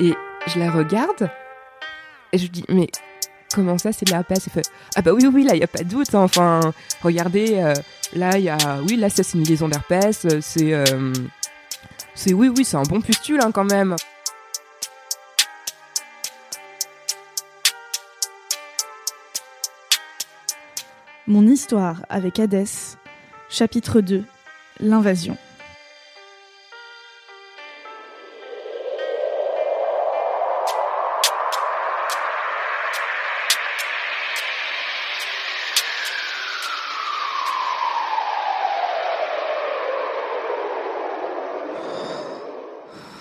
Et je la regarde et je dis, mais comment ça, c'est de fait, ah bah oui, oui, là, il n'y a pas de doute. hein. Enfin, regardez, euh, là, il y a, oui, là, ça, c'est une liaison d'herpès. euh, C'est, euh, c'est, oui, oui, c'est un bon pustule, hein, quand même. Mon histoire avec Hadès, chapitre 2, l'invasion.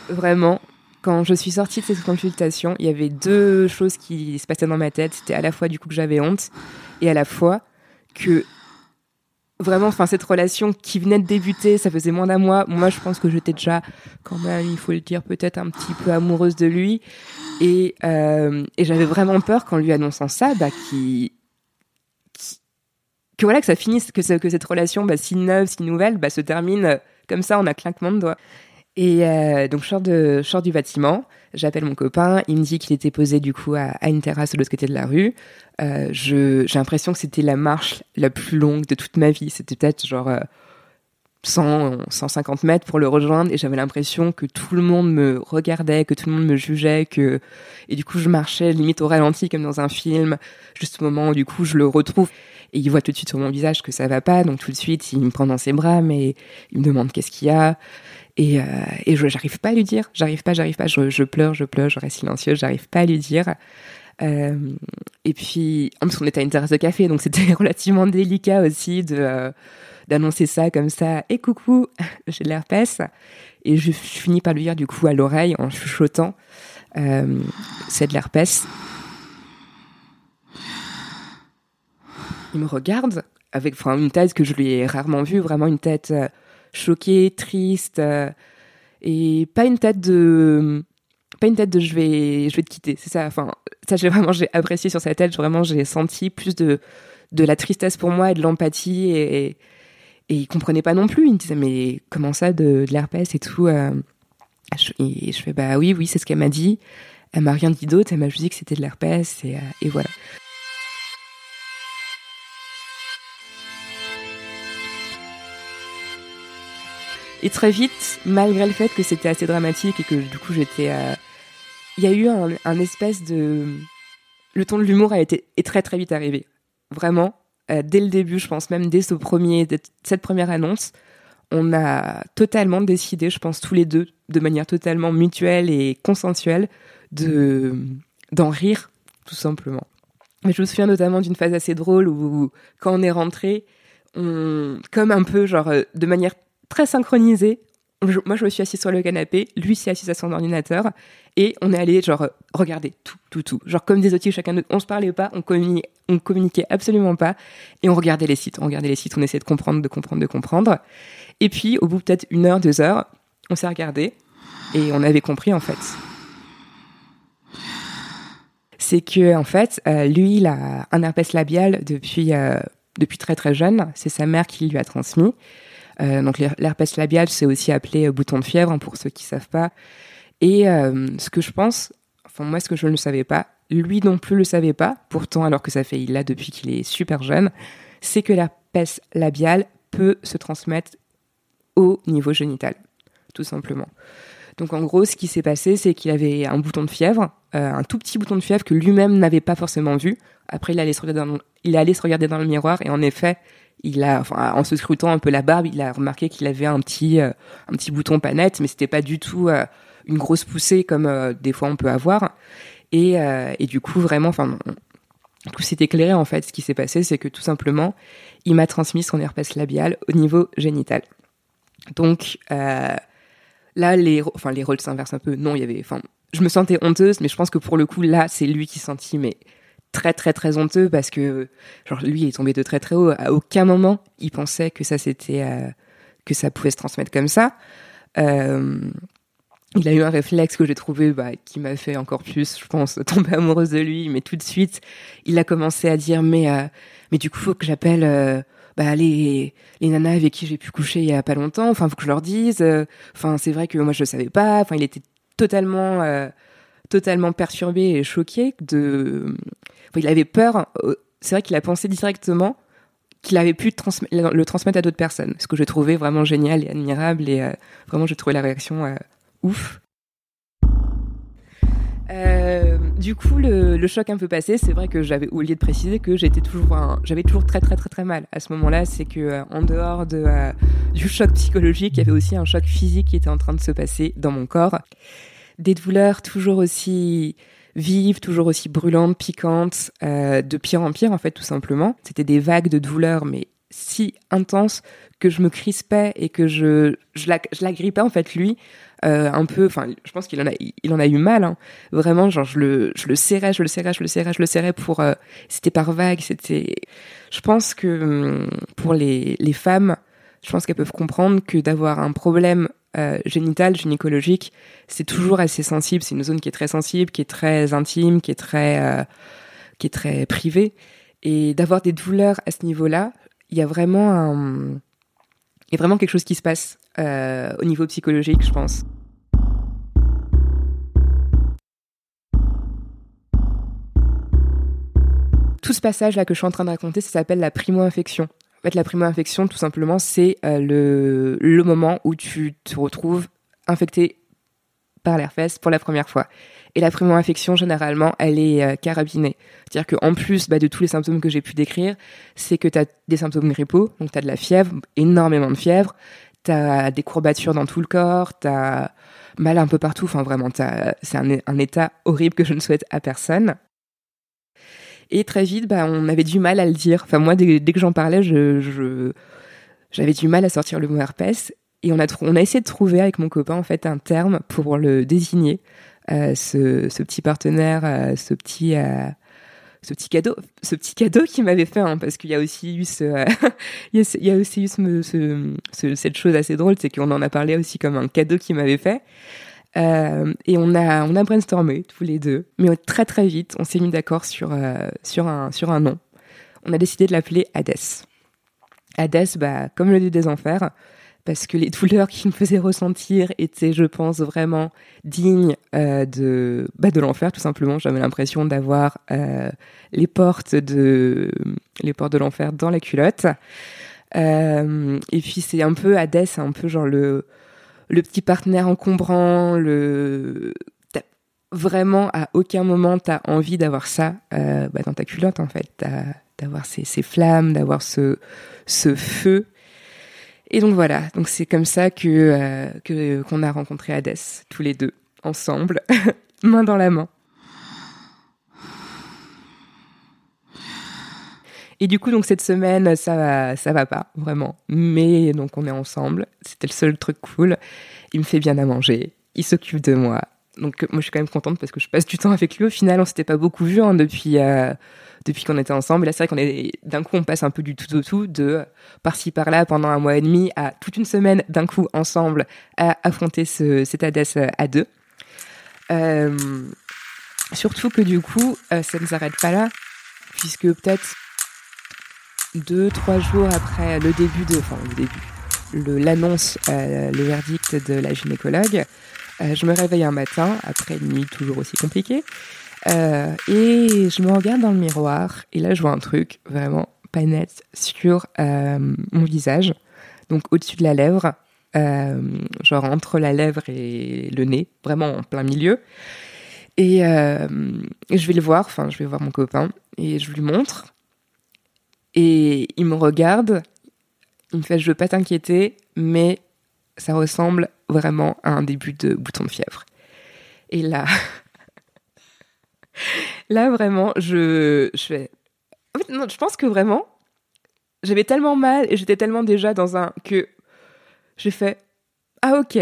Vraiment, quand je suis sortie de cette consultation, il y avait deux choses qui se passaient dans ma tête. C'était à la fois du coup que j'avais honte et à la fois que vraiment, enfin cette relation qui venait de débuter, ça faisait moins d'un mois. Moi, je pense que j'étais déjà quand même, il faut le dire, peut-être un petit peu amoureuse de lui. Et, euh, j'avais vraiment peur qu'en lui annonçant ça, bah, que voilà que ça finisse, que, ce- que cette relation, bah, si neuve, si nouvelle, bah, se termine comme ça en un claquement de doigts. Et euh, donc je de, je du bâtiment, j'appelle mon copain, il me dit qu'il était posé du coup à, une terrasse de l'autre côté de la rue. Euh, J'ai l'impression que c'était la marche la plus longue de toute ma vie. C'était peut-être genre euh, 100, 150 mètres pour le rejoindre et j'avais l'impression que tout le monde me regardait, que tout le monde me jugeait, que et du coup je marchais limite au ralenti comme dans un film. Juste au moment où du coup je le retrouve et il voit tout de suite sur mon visage que ça va pas, donc tout de suite il me prend dans ses bras, mais il me demande qu'est-ce qu'il y a. Et, euh, et je j'arrive pas à lui dire, j'arrive pas, j'arrive pas, je, pleure, je pleure, je reste silencieuse, j'arrive pas à lui dire. Euh, et puis, en plus, on était à une terrasse de café, donc c'était relativement délicat aussi de euh, d'annoncer ça comme ça. Et coucou, j'ai de l'herpès. Et je, je finis par lui dire du coup à l'oreille en chuchotant, euh, c'est de l'herpès. Il me regarde avec enfin, une tête que je lui ai rarement vue, vraiment une tête euh, choquée, triste, euh, et pas une tête de pas une tête de je vais je vais te quitter. C'est ça enfin ça j'ai vraiment j'ai apprécié sur sa tête vraiment j'ai senti plus de de la tristesse pour moi et de l'empathie et, et et il comprenait pas non plus. Il me disait mais comment ça de, de l'herpès et tout euh, et je fais bah oui oui c'est ce qu'elle m'a dit. Elle m'a rien dit d'autre. Elle m'a juste dit que c'était de l'herpès et, euh, et voilà Et très vite, malgré le fait que c'était assez dramatique et que du coup j'étais, euh, il y a eu un, espèce de, le ton de l'humour a été est très très vite arrivé, vraiment euh, dès le début, je pense même dès ce premier, cette première annonce, on a totalement décidé, je pense tous les deux, de manière totalement mutuelle et consensuelle, de d'en rire tout simplement. Mais je me souviens notamment d'une phase assez drôle où quand on est rentré, on, comme un peu genre euh, de manière très synchronisé. Moi, je me suis assise sur le canapé, lui s'est assis à son ordinateur, et on est allé genre regarder tout, tout, tout. Genre comme des autiers chacun de On se parlait pas, on communiquait, on communiquait absolument pas, et on regardait les sites, on regardait les sites, on essayait de comprendre, de comprendre, de comprendre. Et puis, au bout peut-être une heure, deux heures, on s'est regardé, et on avait compris en fait. C'est que en fait, euh, lui, il a un herpès labial depuis euh, depuis très très jeune. C'est sa mère qui lui a transmis. Euh, donc l'her- l'herpès labial, c'est aussi appelé euh, bouton de fièvre hein, pour ceux qui savent pas. Et euh, ce que je pense, enfin moi ce que je ne savais pas, lui non plus le savait pas. Pourtant, alors que ça fait il l'a depuis qu'il est super jeune, c'est que l'herpès labial peut se transmettre au niveau génital, tout simplement. Donc en gros, ce qui s'est passé, c'est qu'il avait un bouton de fièvre, euh, un tout petit bouton de fièvre que lui-même n'avait pas forcément vu. Après, il allait se regarder dans le, il allait se regarder dans le miroir et en effet, il a, enfin, en se scrutant un peu la barbe, il a remarqué qu'il avait un petit, euh, un petit bouton pas net, mais c'était pas du tout euh, une grosse poussée comme euh, des fois on peut avoir. Et, euh, et du coup, vraiment, enfin, Du coup, c'est éclairé en fait. Ce qui s'est passé, c'est que tout simplement, il m'a transmis son herpès labial au niveau génital. Donc euh, là, les, enfin, les rôles s'inversent un peu. Non, il y avait, enfin, je me sentais honteuse, mais je pense que pour le coup, là, c'est lui qui sentit, mais très très très honteux parce que genre lui il est tombé de très très haut à aucun moment il pensait que ça c'était euh, que ça pouvait se transmettre comme ça euh, il a eu un réflexe que j'ai trouvé bah, qui m'a fait encore plus, je pense, tomber amoureuse de lui. Mais tout de suite, il a commencé à dire mais euh, mais du coup faut que j'appelle euh, bah, les les nanas avec qui j'ai pu coucher il y a pas longtemps. Enfin faut que je leur dise. Euh, enfin c'est vrai que moi je le savais pas. Enfin il était totalement euh, totalement perturbé et choqué de. Il avait peur. C'est vrai qu'il a pensé directement qu'il avait pu le transmettre à d'autres personnes. Ce que j'ai trouvé vraiment génial et admirable et vraiment j'ai trouvé la réaction ouf. Euh, du coup, le, choc un peu passé, c'est vrai que j'avais oublié de préciser que j'étais toujours, j'avais toujours très très très très mal à ce moment-là. C'est que euh, en dehors de, euh, du choc psychologique, il y avait aussi un choc physique qui était en train de se passer dans mon corps. Des douleurs toujours aussi vives, toujours aussi brûlantes, piquantes, de pire en pire en fait tout simplement. C'était des vagues de douleurs, mais si intenses que je me crispais et que je je la, je en fait lui euh, un peu enfin je pense qu'il en a il en a eu mal hein. vraiment genre je le je le serrais je le serrais je le serrais je le serrais pour euh, c'était par vague c'était je pense que hum, pour les les femmes je pense qu'elles peuvent comprendre que d'avoir un problème euh, génital gynécologique c'est toujours assez sensible. C'est une zone qui est très sensible qui est très intime qui est très euh, qui est très privée. Et d'avoir des douleurs à ce niveau-là il y a vraiment un il y a vraiment quelque chose qui se passe euh, au niveau psychologique, je pense. Tout ce passage-là que je suis en train de raconter, ça s'appelle la primo-infection. En fait, la primo-infection, tout simplement, c'est euh, le, le moment où tu te retrouves infecté par l'herpès pour la première fois. Et la primo-infection, généralement, elle est euh, carabinée. C'est-à-dire qu'en plus bah, de tous les symptômes que j'ai pu décrire, c'est que tu as des symptômes grippaux, donc tu as de la fièvre, énormément de fièvre, tu as des courbatures dans tout le corps, tu as mal un peu partout, enfin vraiment, c'est un, un, état horrible que je ne souhaite à personne. Et très vite, bah, on avait du mal à le dire. Enfin moi, dès, que j'en parlais, je, j'avais du mal à sortir le mot herpès. Et on a, on a essayé de trouver avec mon copain en fait un terme pour le désigner. Euh, ce, ce, petit partenaire, euh, ce petit euh, ce petit cadeau, ce petit cadeau qu'il m'avait fait, hein, parce qu'il y a aussi eu ce, il, y a, aussi eu ce, ce, cette chose assez drôle, c'est qu'on en a parlé aussi comme un cadeau qu'il m'avait fait. Euh, et on a, on a brainstormé tous les deux, mais très très vite, on s'est mis d'accord sur, sur, un, sur un nom. On a décidé de l'appeler Hadès. Hadès, bah, comme le dieu des enfers, parce que les douleurs qu'il me faisait ressentir étaient, je pense, vraiment dignes euh, de, bah, de l'enfer, tout simplement. J'avais l'impression d'avoir euh, les portes de les portes de l'enfer dans la culotte. Euh, et puis c'est un peu Hadès, un peu genre le le petit partenaire encombrant, le vraiment à aucun moment t'as envie d'avoir ça bah, dans ta culotte en fait, d'avoir ces, flammes, d'avoir ce feu et donc voilà, donc c'est comme ça que euh, que qu'on a rencontré Hadès tous les deux ensemble, main dans la main. Et du coup, donc cette semaine, ça va, ça va pas vraiment. Mais donc on est ensemble. C'était le seul truc cool. Il me fait bien à manger. Il s'occupe de moi. Donc moi, je suis quand même contente parce que je passe du temps avec lui. Au final, on s'était pas beaucoup vu hein, depuis euh, depuis qu'on était ensemble. Et là, c'est vrai qu'on est, d'un coup, on passe un peu du tout au tout, de par-ci par-là pendant un mois et demi à toute une semaine d'un coup ensemble à affronter ce, cet Hadès euh, à deux. Euh, surtout que du coup, ça ne s'arrête pas là, puisque peut-être deux, trois jours après le début de, enfin le début, l'annonce, le verdict de la gynécologue, je me réveille un matin après une nuit toujours aussi compliquée euh, et je me regarde dans le miroir et là je vois un truc vraiment pas net sur euh, mon visage, donc au-dessus de la lèvre, euh, genre entre la lèvre et le nez, vraiment en plein milieu. Et, je vais le voir, enfin je vais voir mon copain et je lui montre. Et il me regarde, il me fait je veux pas t'inquiéter, mais ça ressemble vraiment à un début de bouton de fièvre. Et là, Là, vraiment, je, je fais En fait, non, je pense que vraiment, j'avais tellement mal et j'étais tellement déjà dans un que j'ai fait ah ok.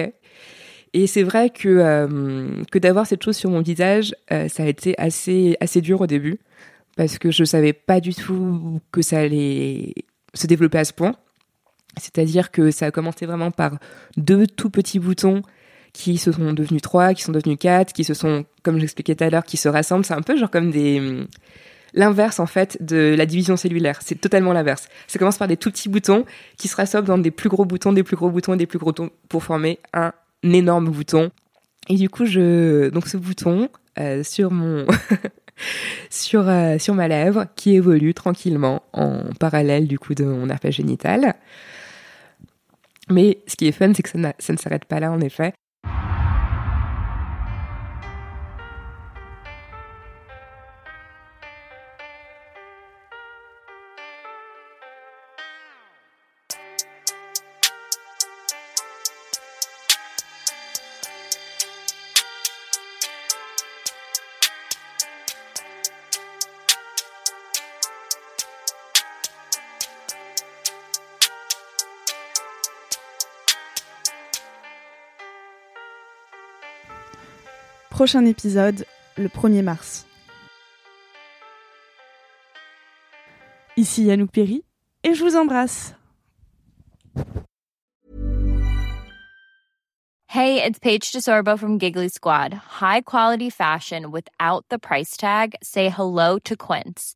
Et c'est vrai que euh, que d'avoir cette chose sur mon visage, euh, ça a été assez assez dur au début parce que je savais pas du tout que ça allait se développer à ce point. C'est-à-dire que ça a commencé vraiment par deux tout petits boutons qui se sont devenus trois, qui sont devenus quatre, qui se sont, comme j'expliquais tout à l'heure, qui se rassemblent. C'est un peu genre comme des l'inverse en fait de la division cellulaire. C'est totalement l'inverse. Ça commence par des tout petits boutons qui se rassemblent dans des plus gros boutons, des plus gros boutons et des plus gros boutons pour former un énorme bouton. Et du coup, je donc ce bouton euh, sur mon sur euh, sur ma lèvre qui évolue tranquillement en parallèle du coup de mon herpès génital. Mais ce qui est fun, c'est que ça, ça ne s'arrête pas là en effet. Prochain épisode, le 1er mars. Ici Yannouk Perry, et je vous embrasse. Hey, it's Paige DeSorbo from Giggly Squad. High quality fashion without the price tag. Say hello to Quince.